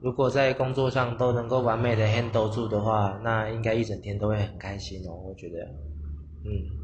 如果在工作上都能够完美的 handle 住的话，那应该一整天都会很开心哦。我觉得嗯。